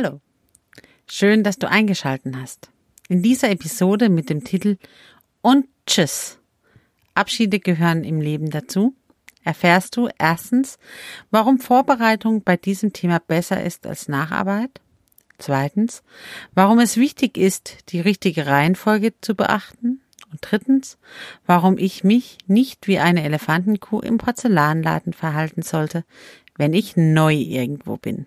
Hallo, schön, dass du eingeschalten hast. In dieser Episode mit dem Titel Und Tschüss. Abschiede gehören im Leben dazu. Erfährst du erstens, warum Vorbereitung bei diesem Thema besser ist als Nacharbeit? Zweitens, warum es wichtig ist, die richtige Reihenfolge zu beachten? Und drittens, warum ich mich nicht wie eine Elefantenkuh im Porzellanladen verhalten sollte, wenn ich neu irgendwo bin.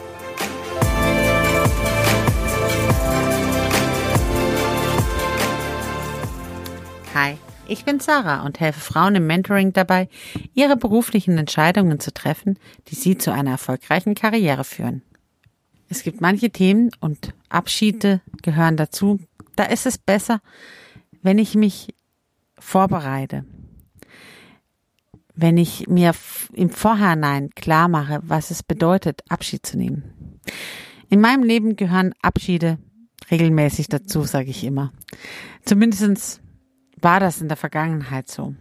Ich bin Sarah und helfe Frauen im Mentoring dabei, ihre beruflichen Entscheidungen zu treffen, die sie zu einer erfolgreichen Karriere führen. Es gibt manche Themen und Abschiede gehören dazu. Da ist es besser, wenn ich mich vorbereite. Wenn ich mir im Vorhinein klar mache, was es bedeutet, Abschied zu nehmen. In meinem Leben gehören Abschiede regelmäßig dazu, sage ich immer. Zumindestens war das in der Vergangenheit so.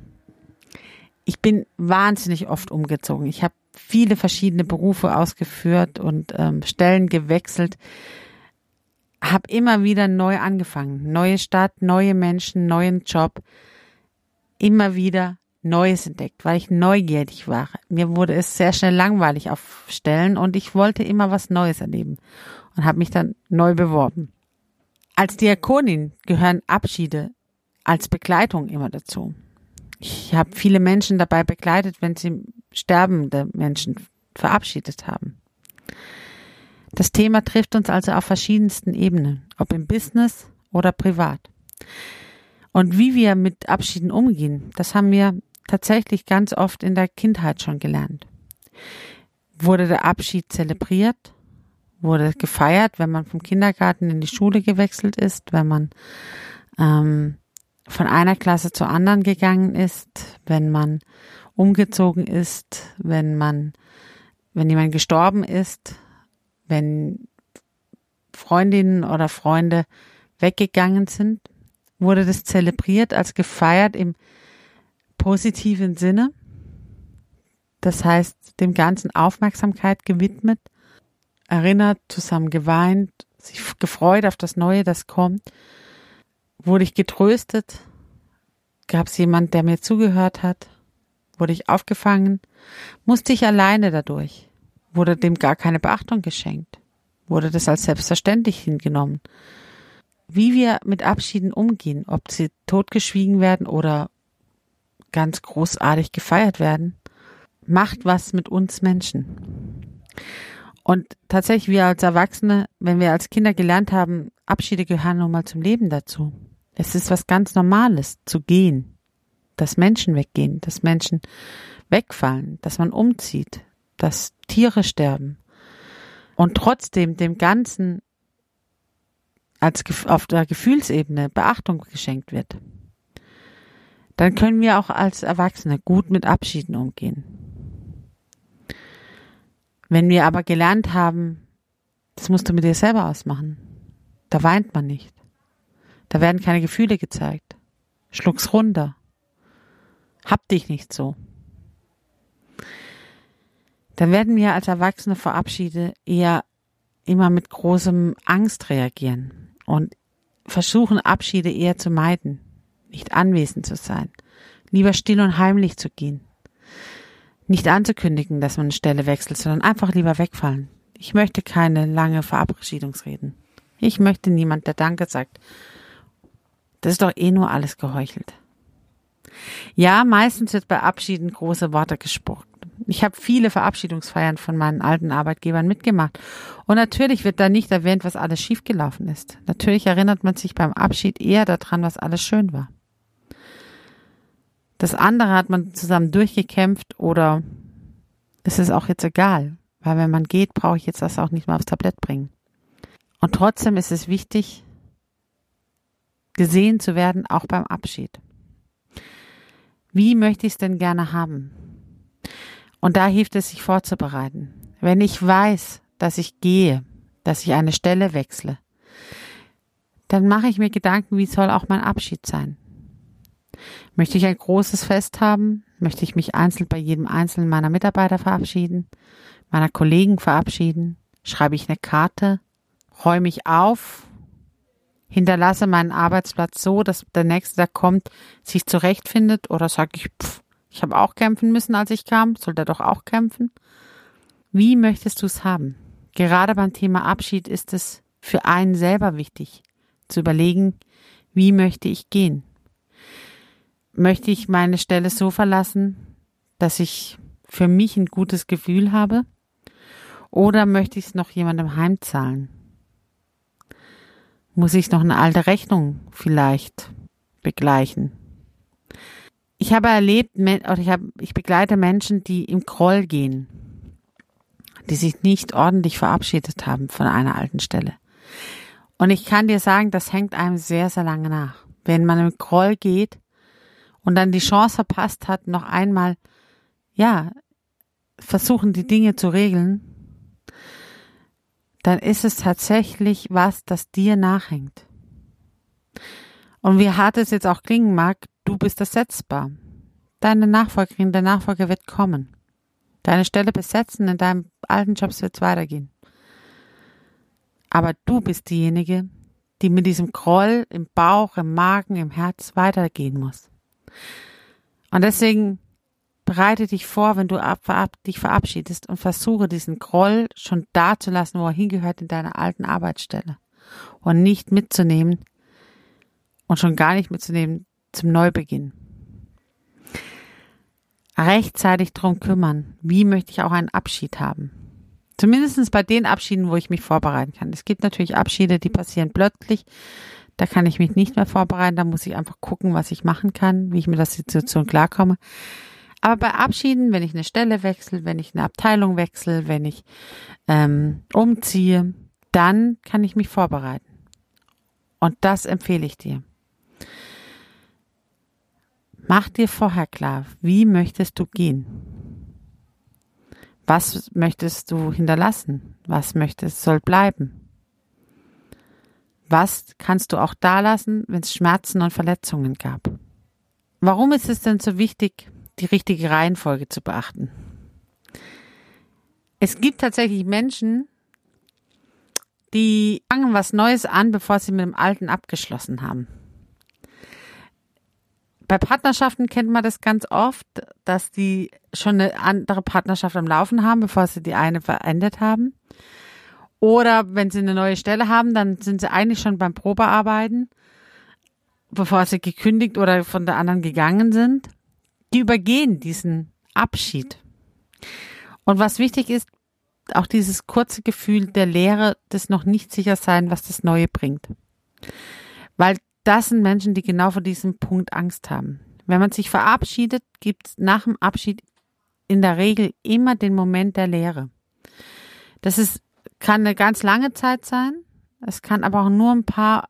Ich bin wahnsinnig oft umgezogen. Ich habe viele verschiedene Berufe ausgeführt und ähm, Stellen gewechselt. Habe immer wieder neu angefangen. Neue Stadt, neue Menschen, neuen Job. Immer wieder Neues entdeckt, weil ich neugierig war. Mir wurde es sehr schnell langweilig auf Stellen und ich wollte immer was Neues erleben und habe mich dann neu beworben. Als Diakonin gehören Abschiede als Begleitung immer dazu. Ich habe viele Menschen dabei begleitet, wenn sie sterbende Menschen verabschiedet haben. Das Thema trifft uns also auf verschiedensten Ebenen, ob im Business oder privat. Und wie wir mit Abschieden umgehen, das haben wir tatsächlich ganz oft in der Kindheit schon gelernt. Wurde der Abschied zelebriert? Wurde gefeiert, wenn man vom Kindergarten in die Schule gewechselt ist, wenn man ähm, von einer Klasse zur anderen gegangen ist, wenn man umgezogen ist, wenn man, wenn jemand gestorben ist, wenn Freundinnen oder Freunde weggegangen sind, wurde das zelebriert als gefeiert im positiven Sinne. Das heißt, dem Ganzen Aufmerksamkeit gewidmet, erinnert, zusammen geweint, sich gefreut auf das Neue, das kommt Wurde ich getröstet? Gab es jemand, der mir zugehört hat? Wurde ich aufgefangen? Musste ich alleine dadurch? Wurde dem gar keine Beachtung geschenkt? Wurde das als selbstverständlich hingenommen? Wie wir mit Abschieden umgehen, ob sie totgeschwiegen werden oder ganz großartig gefeiert werden, macht was mit uns Menschen. Und tatsächlich, wir als Erwachsene, wenn wir als Kinder gelernt haben, Abschiede gehören nun mal zum Leben dazu. Es ist was ganz Normales zu gehen, dass Menschen weggehen, dass Menschen wegfallen, dass man umzieht, dass Tiere sterben und trotzdem dem Ganzen als auf der Gefühlsebene Beachtung geschenkt wird. Dann können wir auch als Erwachsene gut mit Abschieden umgehen. Wenn wir aber gelernt haben, das musst du mit dir selber ausmachen, da weint man nicht. Da werden keine Gefühle gezeigt. Schluck's runter. Hab dich nicht so. Dann werden wir als Erwachsene vor Abschiede eher immer mit großem Angst reagieren und versuchen Abschiede eher zu meiden, nicht anwesend zu sein, lieber still und heimlich zu gehen, nicht anzukündigen, dass man eine Stelle wechselt, sondern einfach lieber wegfallen. Ich möchte keine lange Verabschiedungsreden. Ich möchte niemand, der Danke sagt, das ist doch eh nur alles geheuchelt. Ja, meistens wird bei Abschieden große Worte gesprochen. Ich habe viele Verabschiedungsfeiern von meinen alten Arbeitgebern mitgemacht. Und natürlich wird da nicht erwähnt, was alles schiefgelaufen ist. Natürlich erinnert man sich beim Abschied eher daran, was alles schön war. Das andere hat man zusammen durchgekämpft oder ist es auch jetzt egal, weil wenn man geht, brauche ich jetzt das auch nicht mehr aufs Tablett bringen. Und trotzdem ist es wichtig, gesehen zu werden, auch beim Abschied. Wie möchte ich es denn gerne haben? Und da hilft es, sich vorzubereiten. Wenn ich weiß, dass ich gehe, dass ich eine Stelle wechsle, dann mache ich mir Gedanken, wie soll auch mein Abschied sein? Möchte ich ein großes Fest haben? Möchte ich mich einzeln bei jedem einzelnen meiner Mitarbeiter verabschieden? Meiner Kollegen verabschieden? Schreibe ich eine Karte? Räume ich auf? Hinterlasse meinen Arbeitsplatz so, dass der Nächste, der kommt, sich zurechtfindet? Oder sage ich, pff, ich habe auch kämpfen müssen, als ich kam, soll der doch auch kämpfen? Wie möchtest du es haben? Gerade beim Thema Abschied ist es für einen selber wichtig, zu überlegen, wie möchte ich gehen? Möchte ich meine Stelle so verlassen, dass ich für mich ein gutes Gefühl habe? Oder möchte ich es noch jemandem heimzahlen? Muss ich noch eine alte Rechnung vielleicht begleichen? Ich habe erlebt, oder ich, habe, ich begleite Menschen, die im Groll gehen, die sich nicht ordentlich verabschiedet haben von einer alten Stelle. Und ich kann dir sagen, das hängt einem sehr, sehr lange nach. Wenn man im Groll geht und dann die Chance verpasst hat, noch einmal, ja, versuchen, die Dinge zu regeln, dann ist es tatsächlich was, das dir nachhängt. Und wie hart es jetzt auch klingen mag, du bist ersetzbar. Deine Nachfolgerin, der Nachfolger wird kommen. Deine Stelle besetzen, in deinem alten Jobs wird es weitergehen. Aber du bist diejenige, die mit diesem Groll im Bauch, im Magen, im Herz weitergehen muss. Und deswegen bereite dich vor, wenn du ab, ab, dich verabschiedest und versuche diesen Groll schon da zu lassen, wo er hingehört in deiner alten Arbeitsstelle. Und nicht mitzunehmen und schon gar nicht mitzunehmen zum Neubeginn. Rechtzeitig drum kümmern. Wie möchte ich auch einen Abschied haben? Zumindest bei den Abschieden, wo ich mich vorbereiten kann. Es gibt natürlich Abschiede, die passieren plötzlich. Da kann ich mich nicht mehr vorbereiten. Da muss ich einfach gucken, was ich machen kann, wie ich mit der Situation klarkomme. Aber bei Abschieden, wenn ich eine Stelle wechsle, wenn ich eine Abteilung wechsle, wenn ich ähm, umziehe, dann kann ich mich vorbereiten. Und das empfehle ich dir. Mach dir vorher klar, wie möchtest du gehen? Was möchtest du hinterlassen? Was möchtest soll bleiben? Was kannst du auch da lassen, wenn es Schmerzen und Verletzungen gab? Warum ist es denn so wichtig, die richtige Reihenfolge zu beachten? Es gibt tatsächlich Menschen, die fangen was Neues an, bevor sie mit dem Alten abgeschlossen haben. Bei Partnerschaften kennt man das ganz oft, dass die schon eine andere Partnerschaft am Laufen haben, bevor sie die eine verendet haben. Oder wenn sie eine neue Stelle haben, dann sind sie eigentlich schon beim Probearbeiten, bevor sie gekündigt oder von der anderen gegangen sind. Die übergehen diesen Abschied. Und was wichtig ist, auch dieses kurze Gefühl der Leere, des noch nicht sicher sein, was das Neue bringt. Weil das sind Menschen, die genau vor diesem Punkt Angst haben. Wenn man sich verabschiedet, gibt es nach dem Abschied in der Regel immer den Moment der Leere. Das ist, kann eine ganz lange Zeit sein. Es kann aber auch nur ein paar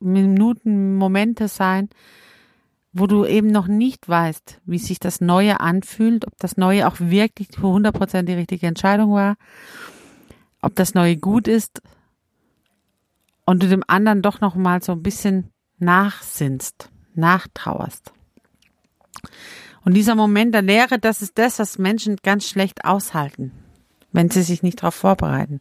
Minuten, Momente sein, wo du eben noch nicht weißt, wie sich das Neue anfühlt, ob das Neue auch wirklich für 100% die richtige Entscheidung war, ob das Neue gut ist und du dem anderen doch noch mal so ein bisschen nachsinnst, nachtrauerst. Und dieser Moment der Leere, das ist das, was Menschen ganz schlecht aushalten, wenn sie sich nicht darauf vorbereiten.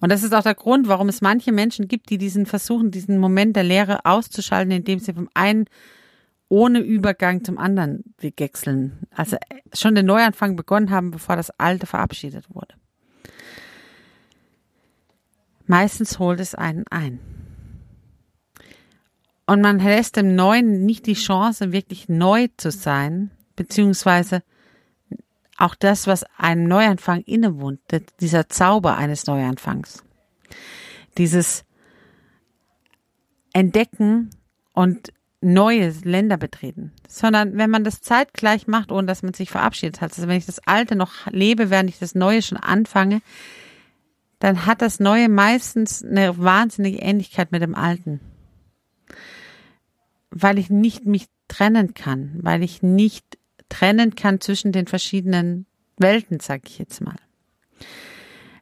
Und das ist auch der Grund, warum es manche Menschen gibt, die diesen versuchen, diesen Moment der Leere auszuschalten, indem sie vom einen ohne Übergang zum anderen wechseln. Also schon den Neuanfang begonnen haben, bevor das Alte verabschiedet wurde. Meistens holt es einen ein. Und man lässt dem Neuen nicht die Chance, wirklich neu zu sein, beziehungsweise auch das, was einem Neuanfang innewohnt, dieser Zauber eines Neuanfangs. Dieses Entdecken und neue Länder betreten, sondern wenn man das zeitgleich macht, ohne dass man sich verabschiedet hat, also wenn ich das Alte noch lebe, während ich das Neue schon anfange, dann hat das Neue meistens eine wahnsinnige Ähnlichkeit mit dem Alten. weil ich nicht mich trennen kann, weil ich nicht trennen kann zwischen den verschiedenen Welten, sag ich jetzt mal.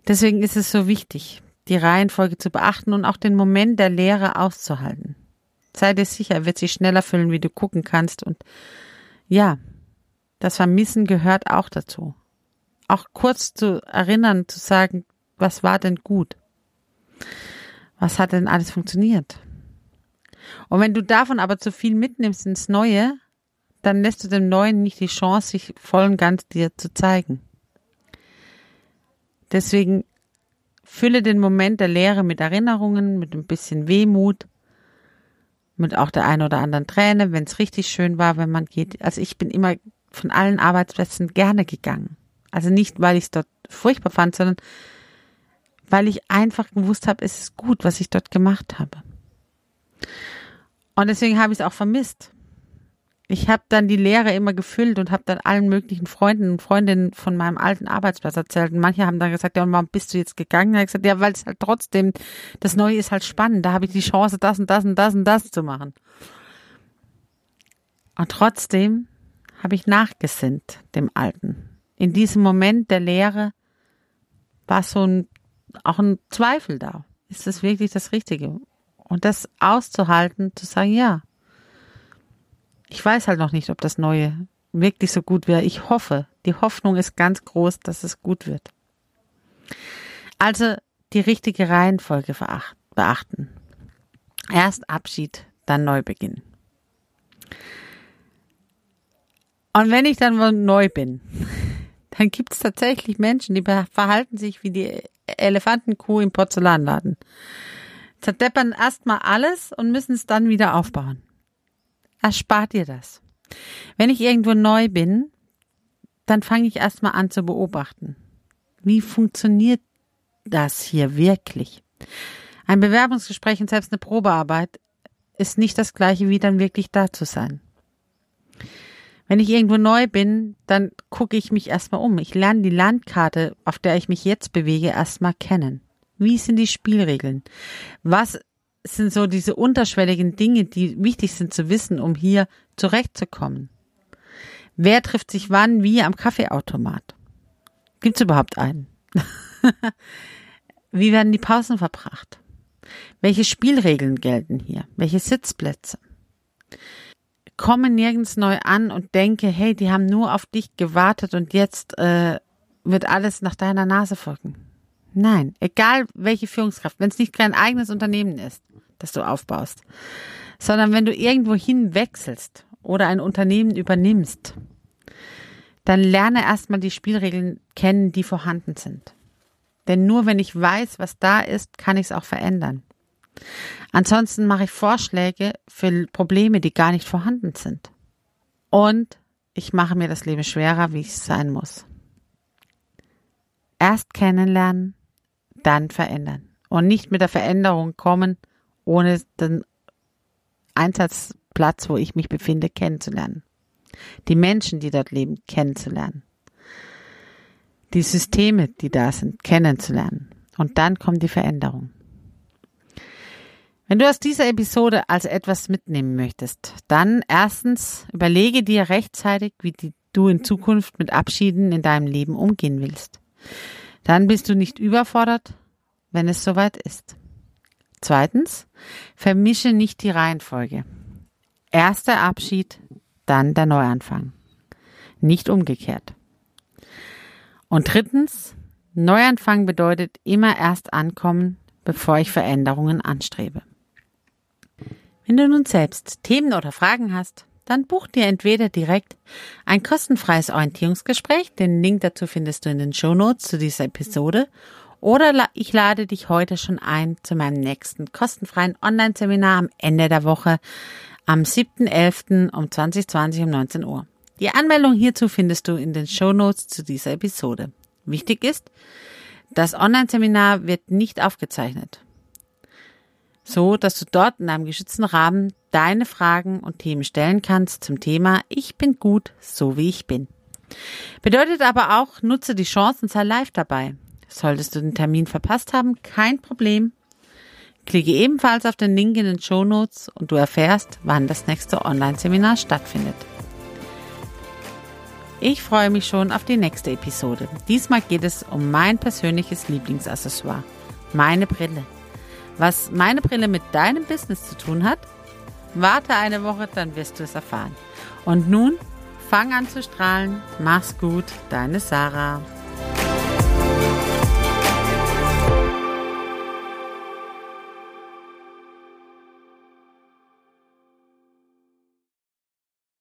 Deswegen ist es so wichtig, die Reihenfolge zu beachten und auch den Moment der Lehre auszuhalten. Sei dir sicher, wird sich schneller füllen, wie du gucken kannst. Und ja, das Vermissen gehört auch dazu. Auch kurz zu erinnern, zu sagen, was war denn gut? Was hat denn alles funktioniert? Und wenn du davon aber zu viel mitnimmst ins Neue, dann lässt du dem Neuen nicht die Chance, sich voll und ganz dir zu zeigen. Deswegen fülle den Moment der Lehre mit Erinnerungen, mit ein bisschen Wehmut, mit auch der ein oder anderen Träne, wenn es richtig schön war, wenn man geht. Also ich bin immer von allen Arbeitsplätzen gerne gegangen. Also nicht, weil ich es dort furchtbar fand, sondern weil ich einfach gewusst habe, es ist gut, was ich dort gemacht habe. Und deswegen habe ich es auch vermisst. Ich habe dann die Lehre immer gefüllt und habe dann allen möglichen Freunden und Freundinnen von meinem alten Arbeitsplatz erzählt. Und manche haben dann gesagt, ja, und warum bist du jetzt gegangen? Da habe ich gesagt, ja, weil es halt trotzdem, das Neue ist halt spannend. Da habe ich die Chance, das und das und das und das zu machen. Und trotzdem habe ich nachgesinnt dem Alten. In diesem Moment der Lehre war so ein, auch ein Zweifel da. Ist das wirklich das Richtige? Und das auszuhalten, zu sagen, ja. Ich weiß halt noch nicht, ob das Neue wirklich so gut wäre. Ich hoffe, die Hoffnung ist ganz groß, dass es gut wird. Also die richtige Reihenfolge beachten. Erst Abschied, dann Neubeginn. Und wenn ich dann neu bin, dann gibt es tatsächlich Menschen, die verhalten sich wie die Elefantenkuh im Porzellanladen zerdeppern erstmal alles und müssen es dann wieder aufbauen. Erspart dir das. Wenn ich irgendwo neu bin, dann fange ich erstmal an zu beobachten. Wie funktioniert das hier wirklich? Ein Bewerbungsgespräch und selbst eine Probearbeit ist nicht das gleiche wie dann wirklich da zu sein. Wenn ich irgendwo neu bin, dann gucke ich mich erstmal um. Ich lerne die Landkarte, auf der ich mich jetzt bewege, erstmal kennen. Wie sind die Spielregeln? Was sind so diese unterschwelligen Dinge, die wichtig sind zu wissen, um hier zurechtzukommen? Wer trifft sich wann, wie am Kaffeeautomat? Gibt es überhaupt einen? wie werden die Pausen verbracht? Welche Spielregeln gelten hier? Welche Sitzplätze? Komme nirgends neu an und denke, hey, die haben nur auf dich gewartet und jetzt äh, wird alles nach deiner Nase folgen. Nein, egal welche Führungskraft, wenn es nicht dein eigenes Unternehmen ist, das du aufbaust, sondern wenn du irgendwo hin wechselst oder ein Unternehmen übernimmst, dann lerne erstmal die Spielregeln kennen, die vorhanden sind. Denn nur wenn ich weiß, was da ist, kann ich es auch verändern. Ansonsten mache ich Vorschläge für Probleme, die gar nicht vorhanden sind. Und ich mache mir das Leben schwerer, wie es sein muss. Erst kennenlernen, dann verändern. Und nicht mit der Veränderung kommen, ohne den Einsatzplatz, wo ich mich befinde, kennenzulernen. Die Menschen, die dort leben, kennenzulernen. Die Systeme, die da sind, kennenzulernen. Und dann kommt die Veränderung. Wenn du aus dieser Episode also etwas mitnehmen möchtest, dann erstens überlege dir rechtzeitig, wie die, du in Zukunft mit Abschieden in deinem Leben umgehen willst. Dann bist du nicht überfordert, wenn es soweit ist. Zweitens, vermische nicht die Reihenfolge. Erster Abschied, dann der Neuanfang. Nicht umgekehrt. Und drittens, Neuanfang bedeutet immer erst ankommen, bevor ich Veränderungen anstrebe. Wenn du nun selbst Themen oder Fragen hast, dann buch dir entweder direkt ein kostenfreies Orientierungsgespräch, den Link dazu findest du in den Show Notes zu dieser Episode, oder ich lade dich heute schon ein zu meinem nächsten kostenfreien Online-Seminar am Ende der Woche am 7.11. um 2020 um 19 Uhr. Die Anmeldung hierzu findest du in den Show Notes zu dieser Episode. Wichtig ist, das Online-Seminar wird nicht aufgezeichnet so dass du dort in einem geschützten Rahmen deine Fragen und Themen stellen kannst zum Thema Ich bin gut, so wie ich bin. Bedeutet aber auch, nutze die Chance und sei live dabei. Solltest du den Termin verpasst haben, kein Problem. Klicke ebenfalls auf den Link in den Show Notes und du erfährst, wann das nächste Online-Seminar stattfindet. Ich freue mich schon auf die nächste Episode. Diesmal geht es um mein persönliches Lieblingsaccessoire, meine Brille. Was meine Brille mit deinem Business zu tun hat? Warte eine Woche, dann wirst du es erfahren. Und nun, fang an zu strahlen. Mach's gut, deine Sarah.